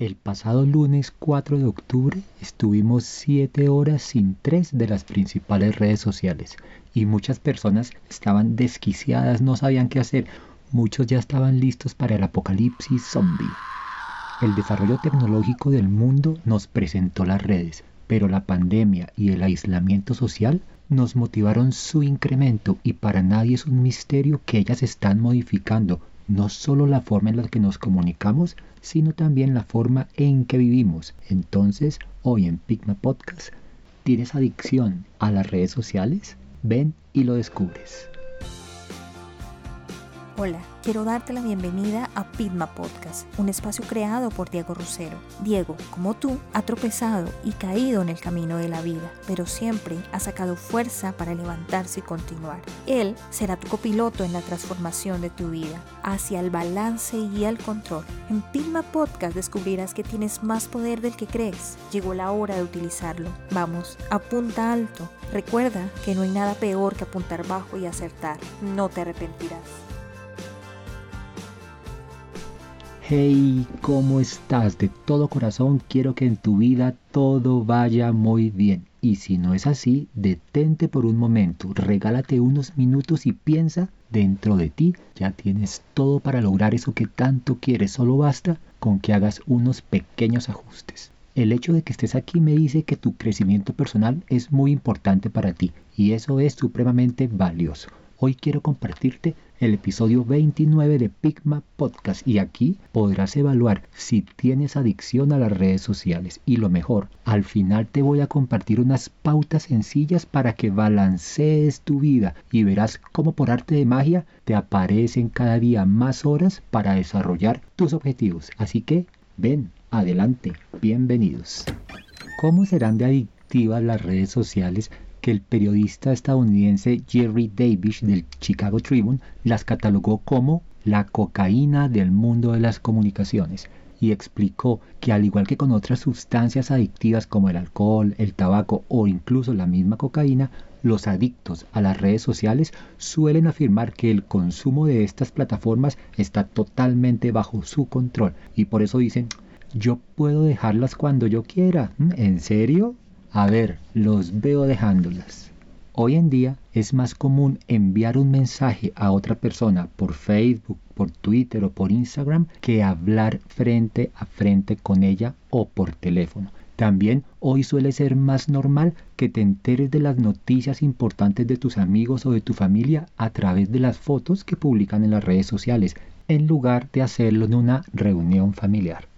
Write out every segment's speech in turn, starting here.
El pasado lunes 4 de octubre estuvimos 7 horas sin tres de las principales redes sociales y muchas personas estaban desquiciadas, no sabían qué hacer. Muchos ya estaban listos para el apocalipsis zombie. El desarrollo tecnológico del mundo nos presentó las redes, pero la pandemia y el aislamiento social nos motivaron su incremento y para nadie es un misterio que ellas están modificando no solo la forma en la que nos comunicamos, sino también la forma en que vivimos. Entonces, hoy en Pigma Podcast, ¿tienes adicción a las redes sociales? Ven y lo descubres. Hola, quiero darte la bienvenida a Pitma Podcast, un espacio creado por Diego Rusero. Diego, como tú, ha tropezado y caído en el camino de la vida, pero siempre ha sacado fuerza para levantarse y continuar. Él será tu copiloto en la transformación de tu vida, hacia el balance y el control. En Pitma Podcast descubrirás que tienes más poder del que crees. Llegó la hora de utilizarlo. Vamos, apunta alto. Recuerda que no hay nada peor que apuntar bajo y acertar. No te arrepentirás. Hey, ¿cómo estás? De todo corazón quiero que en tu vida todo vaya muy bien. Y si no es así, detente por un momento, regálate unos minutos y piensa, dentro de ti ya tienes todo para lograr eso que tanto quieres, solo basta con que hagas unos pequeños ajustes. El hecho de que estés aquí me dice que tu crecimiento personal es muy importante para ti y eso es supremamente valioso. Hoy quiero compartirte el episodio 29 de Pigma Podcast y aquí podrás evaluar si tienes adicción a las redes sociales y lo mejor, al final te voy a compartir unas pautas sencillas para que balancees tu vida y verás cómo por arte de magia te aparecen cada día más horas para desarrollar tus objetivos. Así que ven, adelante, bienvenidos. ¿Cómo serán de adictivas las redes sociales que el periodista estadounidense Jerry Davis del Chicago Tribune las catalogó como la cocaína del mundo de las comunicaciones y explicó que al igual que con otras sustancias adictivas como el alcohol, el tabaco o incluso la misma cocaína, los adictos a las redes sociales suelen afirmar que el consumo de estas plataformas está totalmente bajo su control y por eso dicen yo puedo dejarlas cuando yo quiera. ¿Mm? ¿En serio? A ver, los veo dejándolas. Hoy en día es más común enviar un mensaje a otra persona por Facebook, por Twitter o por Instagram que hablar frente a frente con ella o por teléfono. También hoy suele ser más normal que te enteres de las noticias importantes de tus amigos o de tu familia a través de las fotos que publican en las redes sociales, en lugar de hacerlo en una reunión familiar.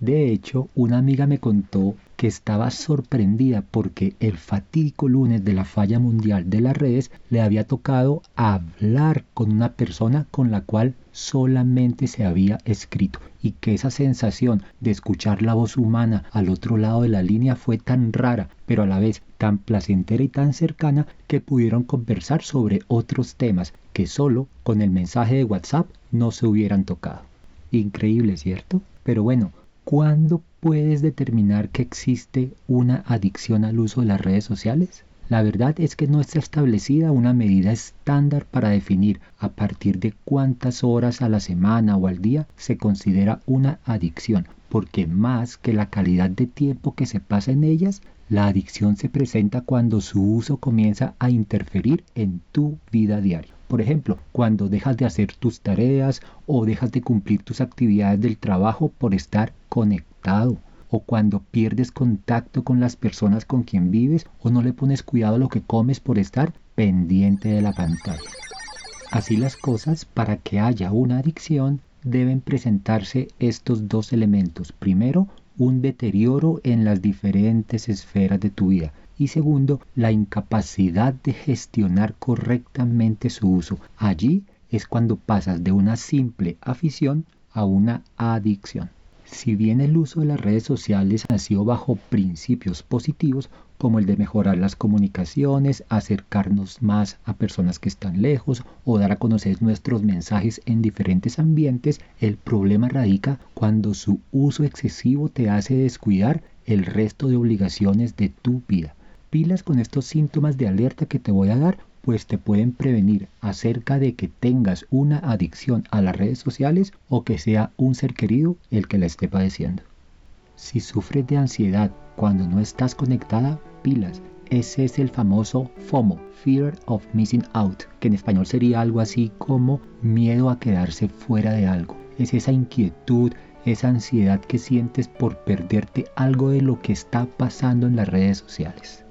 De hecho, una amiga me contó que estaba sorprendida porque el fatídico lunes de la falla mundial de las redes le había tocado hablar con una persona con la cual solamente se había escrito y que esa sensación de escuchar la voz humana al otro lado de la línea fue tan rara, pero a la vez tan placentera y tan cercana que pudieron conversar sobre otros temas que solo con el mensaje de WhatsApp no se hubieran tocado. Increíble, ¿cierto? Pero bueno, ¿Cuándo puedes determinar que existe una adicción al uso de las redes sociales? La verdad es que no está establecida una medida estándar para definir a partir de cuántas horas a la semana o al día se considera una adicción, porque más que la calidad de tiempo que se pasa en ellas, la adicción se presenta cuando su uso comienza a interferir en tu vida diaria. Por ejemplo, cuando dejas de hacer tus tareas o dejas de cumplir tus actividades del trabajo por estar conectado o cuando pierdes contacto con las personas con quien vives o no le pones cuidado a lo que comes por estar pendiente de la pantalla. Así las cosas, para que haya una adicción, deben presentarse estos dos elementos. Primero, un deterioro en las diferentes esferas de tu vida y segundo, la incapacidad de gestionar correctamente su uso. Allí es cuando pasas de una simple afición a una adicción. Si bien el uso de las redes sociales nació bajo principios positivos como el de mejorar las comunicaciones, acercarnos más a personas que están lejos o dar a conocer nuestros mensajes en diferentes ambientes, el problema radica cuando su uso excesivo te hace descuidar el resto de obligaciones de tu vida. Pilas con estos síntomas de alerta que te voy a dar, pues te pueden prevenir acerca de que tengas una adicción a las redes sociales o que sea un ser querido el que la esté padeciendo. Si sufres de ansiedad cuando no estás conectada, pilas. Ese es el famoso FOMO, Fear of Missing Out, que en español sería algo así como miedo a quedarse fuera de algo. Es esa inquietud, esa ansiedad que sientes por perderte algo de lo que está pasando en las redes sociales.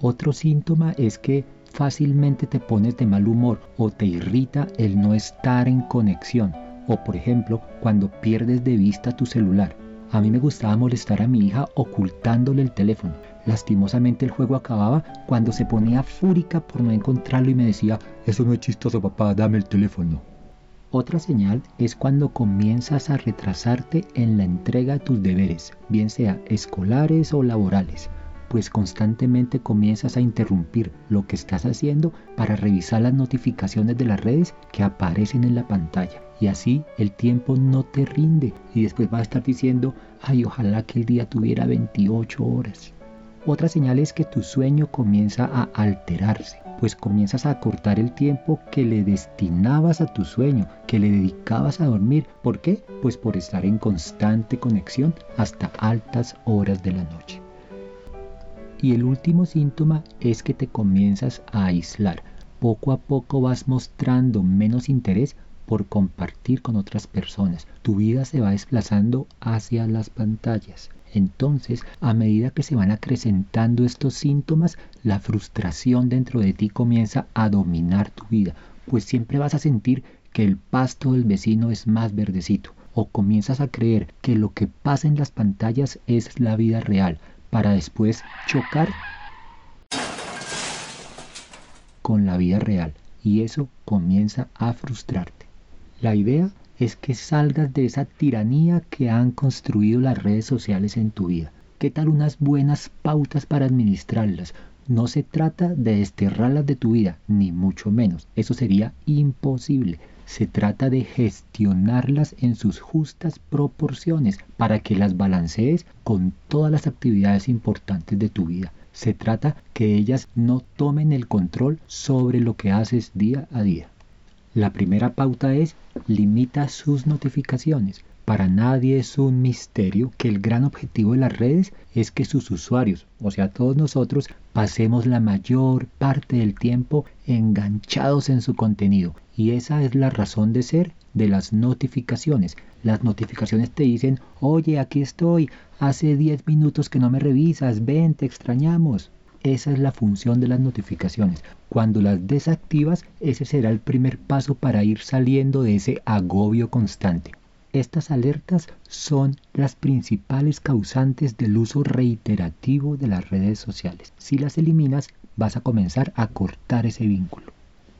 Otro síntoma es que fácilmente te pones de mal humor o te irrita el no estar en conexión. O por ejemplo, cuando pierdes de vista tu celular. A mí me gustaba molestar a mi hija ocultándole el teléfono. Lastimosamente el juego acababa cuando se ponía fúrica por no encontrarlo y me decía, eso no es chistoso papá, dame el teléfono. Otra señal es cuando comienzas a retrasarte en la entrega de tus deberes, bien sea escolares o laborales, pues constantemente comienzas a interrumpir lo que estás haciendo para revisar las notificaciones de las redes que aparecen en la pantalla. Y así el tiempo no te rinde y después vas a estar diciendo, ay, ojalá que el día tuviera 28 horas. Otra señal es que tu sueño comienza a alterarse, pues comienzas a cortar el tiempo que le destinabas a tu sueño, que le dedicabas a dormir. ¿Por qué? Pues por estar en constante conexión hasta altas horas de la noche. Y el último síntoma es que te comienzas a aislar. Poco a poco vas mostrando menos interés por compartir con otras personas. Tu vida se va desplazando hacia las pantallas. Entonces, a medida que se van acrecentando estos síntomas, la frustración dentro de ti comienza a dominar tu vida, pues siempre vas a sentir que el pasto del vecino es más verdecito, o comienzas a creer que lo que pasa en las pantallas es la vida real, para después chocar con la vida real, y eso comienza a frustrarte. La idea es que salgas de esa tiranía que han construido las redes sociales en tu vida. ¿Qué tal unas buenas pautas para administrarlas? No se trata de desterrarlas de tu vida, ni mucho menos. Eso sería imposible. Se trata de gestionarlas en sus justas proporciones para que las balancees con todas las actividades importantes de tu vida. Se trata que ellas no tomen el control sobre lo que haces día a día. La primera pauta es limita sus notificaciones. Para nadie es un misterio que el gran objetivo de las redes es que sus usuarios, o sea, todos nosotros, pasemos la mayor parte del tiempo enganchados en su contenido. Y esa es la razón de ser de las notificaciones. Las notificaciones te dicen, oye, aquí estoy, hace 10 minutos que no me revisas, ven, te extrañamos. Esa es la función de las notificaciones. Cuando las desactivas, ese será el primer paso para ir saliendo de ese agobio constante. Estas alertas son las principales causantes del uso reiterativo de las redes sociales. Si las eliminas, vas a comenzar a cortar ese vínculo.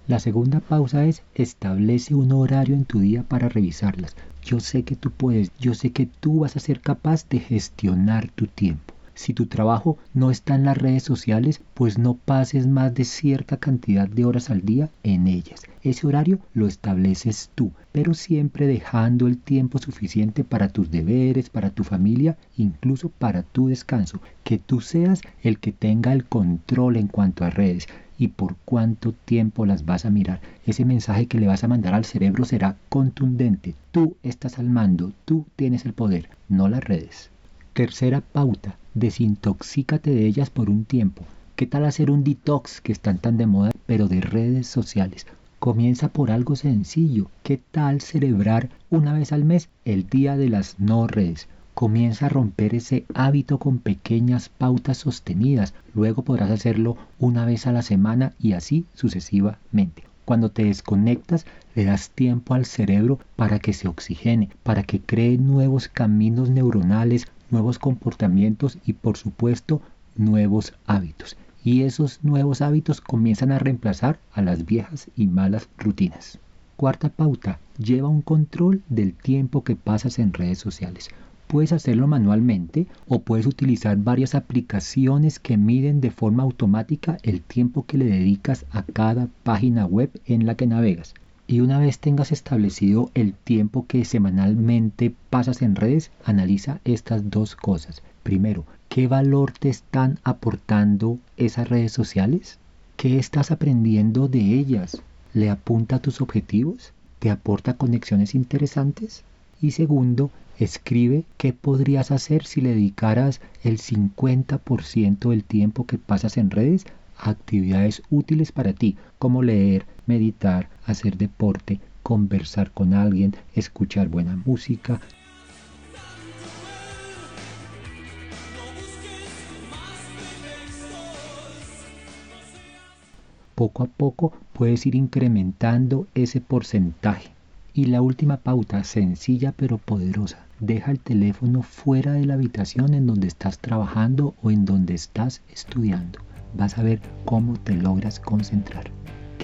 La segunda pausa es establece un horario en tu día para revisarlas. Yo sé que tú puedes, yo sé que tú vas a ser capaz de gestionar tu tiempo. Si tu trabajo no está en las redes sociales, pues no pases más de cierta cantidad de horas al día en ellas. Ese horario lo estableces tú, pero siempre dejando el tiempo suficiente para tus deberes, para tu familia, incluso para tu descanso. Que tú seas el que tenga el control en cuanto a redes y por cuánto tiempo las vas a mirar. Ese mensaje que le vas a mandar al cerebro será contundente. Tú estás al mando, tú tienes el poder, no las redes. Tercera pauta, desintoxícate de ellas por un tiempo. ¿Qué tal hacer un detox que están tan de moda, pero de redes sociales? Comienza por algo sencillo. ¿Qué tal celebrar una vez al mes el día de las no redes? Comienza a romper ese hábito con pequeñas pautas sostenidas. Luego podrás hacerlo una vez a la semana y así sucesivamente. Cuando te desconectas, le das tiempo al cerebro para que se oxigene, para que cree nuevos caminos neuronales, nuevos comportamientos y por supuesto nuevos hábitos. Y esos nuevos hábitos comienzan a reemplazar a las viejas y malas rutinas. Cuarta pauta, lleva un control del tiempo que pasas en redes sociales. Puedes hacerlo manualmente o puedes utilizar varias aplicaciones que miden de forma automática el tiempo que le dedicas a cada página web en la que navegas. Y una vez tengas establecido el tiempo que semanalmente pasas en redes, analiza estas dos cosas. Primero, ¿qué valor te están aportando esas redes sociales? ¿Qué estás aprendiendo de ellas? ¿Le apunta a tus objetivos? ¿Te aporta conexiones interesantes? Y segundo, escribe qué podrías hacer si le dedicaras el 50% del tiempo que pasas en redes a actividades útiles para ti, como leer, meditar, hacer deporte, conversar con alguien, escuchar buena música, poco a poco puedes ir incrementando ese porcentaje. Y la última pauta, sencilla pero poderosa. Deja el teléfono fuera de la habitación en donde estás trabajando o en donde estás estudiando. Vas a ver cómo te logras concentrar.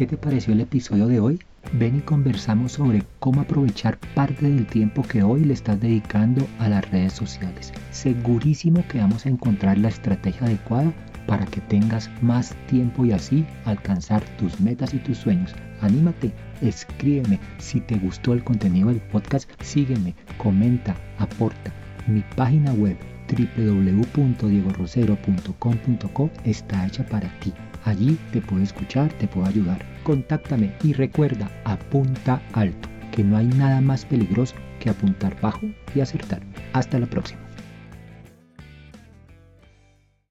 ¿Qué te pareció el episodio de hoy? Ven y conversamos sobre cómo aprovechar parte del tiempo que hoy le estás dedicando a las redes sociales. Segurísimo que vamos a encontrar la estrategia adecuada para que tengas más tiempo y así alcanzar tus metas y tus sueños. Anímate, escríbeme. Si te gustó el contenido del podcast, sígueme, comenta, aporta. Mi página web www.diegorosero.com.co está hecha para ti. Allí te puedo escuchar, te puedo ayudar. Contáctame y recuerda, apunta alto, que no hay nada más peligroso que apuntar bajo y acertar. Hasta la próxima.